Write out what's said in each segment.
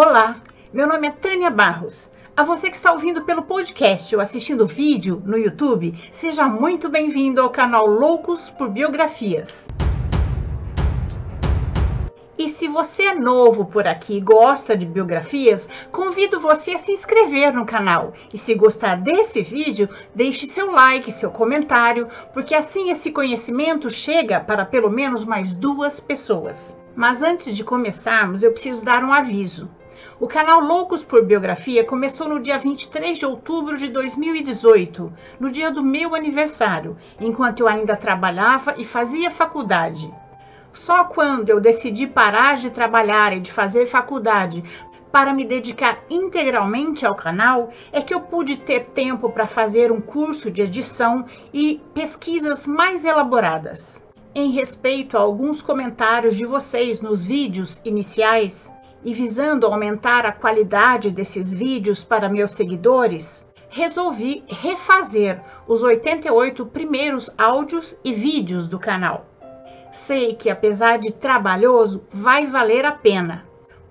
Olá, meu nome é Tânia Barros. A você que está ouvindo pelo podcast ou assistindo vídeo no YouTube, seja muito bem-vindo ao canal Loucos por Biografias. E se você é novo por aqui e gosta de biografias, convido você a se inscrever no canal. E se gostar desse vídeo, deixe seu like, seu comentário, porque assim esse conhecimento chega para pelo menos mais duas pessoas. Mas antes de começarmos, eu preciso dar um aviso. O canal Loucos por Biografia começou no dia 23 de outubro de 2018, no dia do meu aniversário, enquanto eu ainda trabalhava e fazia faculdade. Só quando eu decidi parar de trabalhar e de fazer faculdade para me dedicar integralmente ao canal é que eu pude ter tempo para fazer um curso de edição e pesquisas mais elaboradas. Em respeito a alguns comentários de vocês nos vídeos iniciais, e visando aumentar a qualidade desses vídeos para meus seguidores, resolvi refazer os 88 primeiros áudios e vídeos do canal. Sei que, apesar de trabalhoso, vai valer a pena,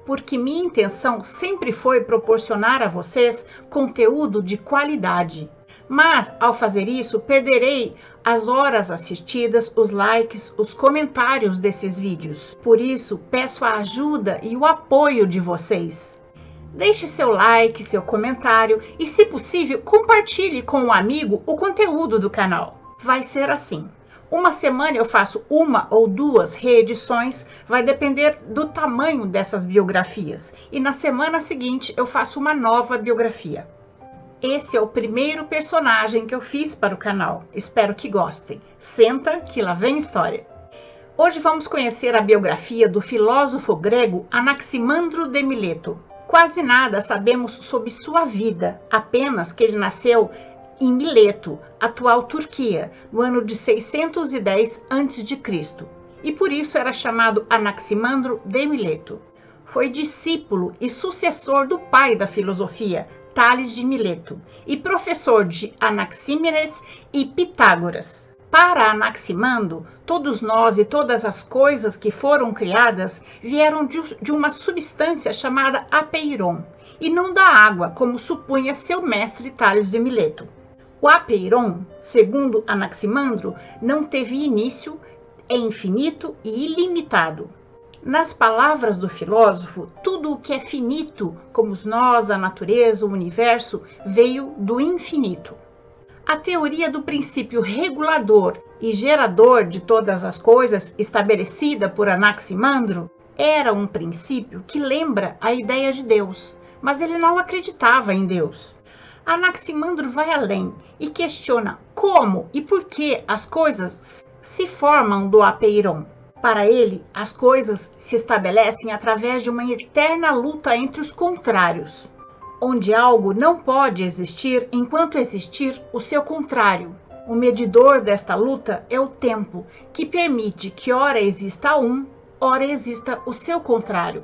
porque minha intenção sempre foi proporcionar a vocês conteúdo de qualidade. Mas, ao fazer isso, perderei as horas assistidas, os likes, os comentários desses vídeos. Por isso, peço a ajuda e o apoio de vocês. Deixe seu like, seu comentário e, se possível, compartilhe com um amigo o conteúdo do canal. Vai ser assim. Uma semana eu faço uma ou duas reedições, vai depender do tamanho dessas biografias. E na semana seguinte eu faço uma nova biografia. Esse é o primeiro personagem que eu fiz para o canal. Espero que gostem. Senta que lá vem história. Hoje vamos conhecer a biografia do filósofo grego Anaximandro de Mileto. Quase nada sabemos sobre sua vida, apenas que ele nasceu em Mileto, atual Turquia, no ano de 610 a.C. E por isso era chamado Anaximandro de Mileto. Foi discípulo e sucessor do pai da filosofia, Tales de Mileto, e professor de Anaxímenes e Pitágoras. Para Anaximando, todos nós e todas as coisas que foram criadas vieram de uma substância chamada apeiron, e não da água, como supunha seu mestre Tales de Mileto. O apeiron, segundo Anaximandro, não teve início, é infinito e ilimitado. Nas palavras do filósofo, tudo o que é finito, como nós, a natureza, o universo, veio do infinito. A teoria do princípio regulador e gerador de todas as coisas, estabelecida por Anaximandro, era um princípio que lembra a ideia de Deus, mas ele não acreditava em Deus. Anaximandro vai além e questiona como e por que as coisas se formam do apeiron. Para ele, as coisas se estabelecem através de uma eterna luta entre os contrários, onde algo não pode existir enquanto existir o seu contrário. O medidor desta luta é o tempo, que permite que ora exista um, ora exista o seu contrário.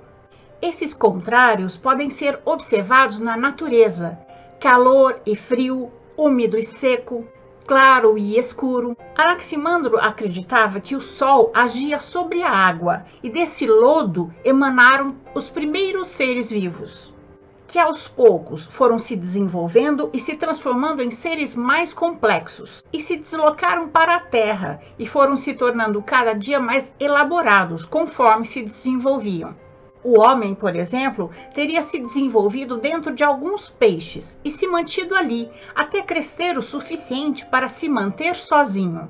Esses contrários podem ser observados na natureza: calor e frio, úmido e seco, claro e escuro. Anaximandro acreditava que o sol agia sobre a água e desse lodo emanaram os primeiros seres vivos, que aos poucos foram se desenvolvendo e se transformando em seres mais complexos e se deslocaram para a Terra e foram se tornando cada dia mais elaborados conforme se desenvolviam. O homem, por exemplo, teria se desenvolvido dentro de alguns peixes e se mantido ali até crescer o suficiente para se manter sozinho.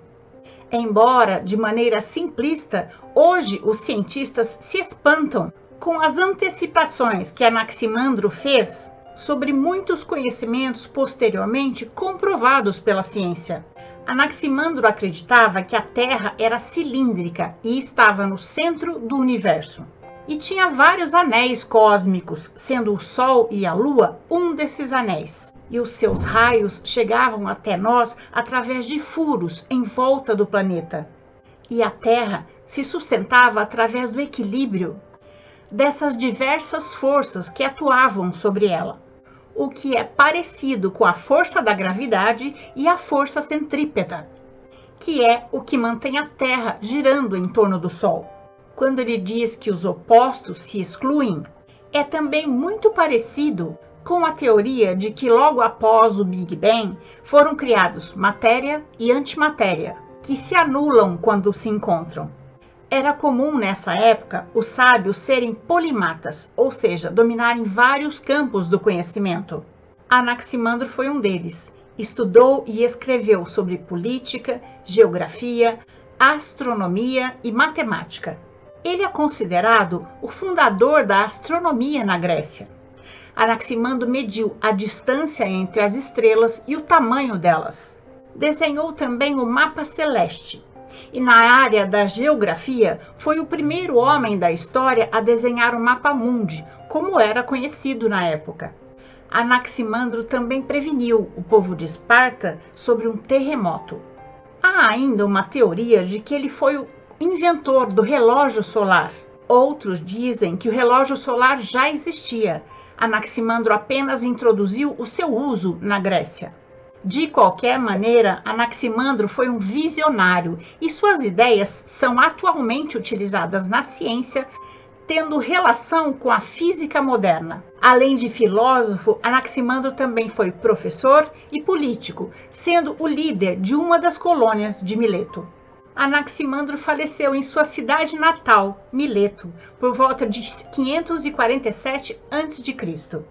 Embora de maneira simplista, hoje os cientistas se espantam com as antecipações que Anaximandro fez sobre muitos conhecimentos posteriormente comprovados pela ciência. Anaximandro acreditava que a Terra era cilíndrica e estava no centro do universo e tinha vários anéis cósmicos, sendo o Sol e a Lua um desses anéis. E os seus raios chegavam até nós através de furos em volta do planeta. E a Terra se sustentava através do equilíbrio dessas diversas forças que atuavam sobre ela, o que é parecido com a força da gravidade e a força centrípeta, que é o que mantém a Terra girando em torno do Sol quando ele diz que os opostos se excluem, é também muito parecido com a teoria de que logo após o Big Bang foram criados matéria e antimatéria, que se anulam quando se encontram. Era comum nessa época os sábios serem polimatas, ou seja, dominarem vários campos do conhecimento. Anaximandro foi um deles. Estudou e escreveu sobre política, geografia, astronomia e matemática. Ele é considerado o fundador da astronomia na Grécia. Anaximandro mediu a distância entre as estrelas e o tamanho delas. Desenhou também o mapa celeste. E na área da geografia, foi o primeiro homem da história a desenhar o mapa mundi, como era conhecido na época. Anaximandro também preveniu o povo de Esparta sobre um terremoto. Há ainda uma teoria de que ele foi o inventor do relógio solar. Outros dizem que o relógio solar já existia. Anaximandro apenas introduziu o seu uso na Grécia. De qualquer maneira, Anaximandro foi um visionário e suas ideias são atualmente utilizadas na ciência, tendo relação com a física moderna. Além de filósofo, Anaximandro também foi professor e político, sendo o líder de uma das colônias de Mileto. Anaximandro faleceu em sua cidade natal, Mileto, por volta de 547 a.C.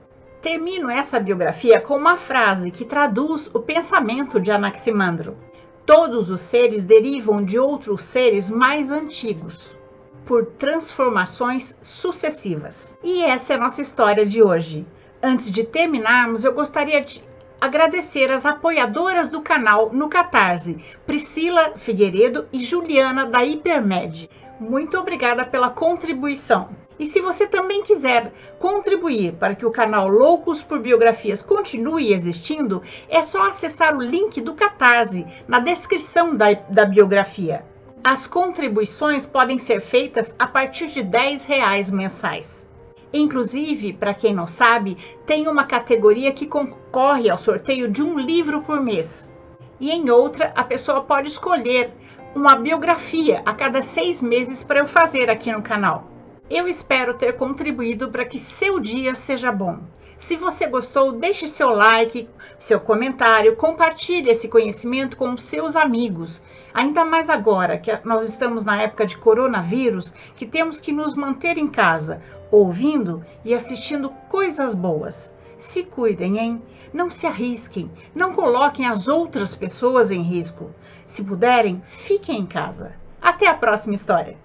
Termino essa biografia com uma frase que traduz o pensamento de Anaximandro. Todos os seres derivam de outros seres mais antigos, por transformações sucessivas. E essa é a nossa história de hoje. Antes de terminarmos, eu gostaria de agradecer as apoiadoras do canal no Catarse, Priscila Figueiredo e Juliana da Hipermed. Muito obrigada pela contribuição. E se você também quiser contribuir para que o canal Loucos por Biografias continue existindo, é só acessar o link do Catarse na descrição da, da biografia. As contribuições podem ser feitas a partir de R$ reais mensais. Inclusive, para quem não sabe, tem uma categoria que concorre ao sorteio de um livro por mês. E em outra, a pessoa pode escolher uma biografia a cada seis meses para eu fazer aqui no canal. Eu espero ter contribuído para que seu dia seja bom. Se você gostou, deixe seu like, seu comentário, compartilhe esse conhecimento com seus amigos. Ainda mais agora que nós estamos na época de coronavírus, que temos que nos manter em casa ouvindo e assistindo coisas boas. Se cuidem, hein? Não se arrisquem, não coloquem as outras pessoas em risco. Se puderem, fiquem em casa. Até a próxima história!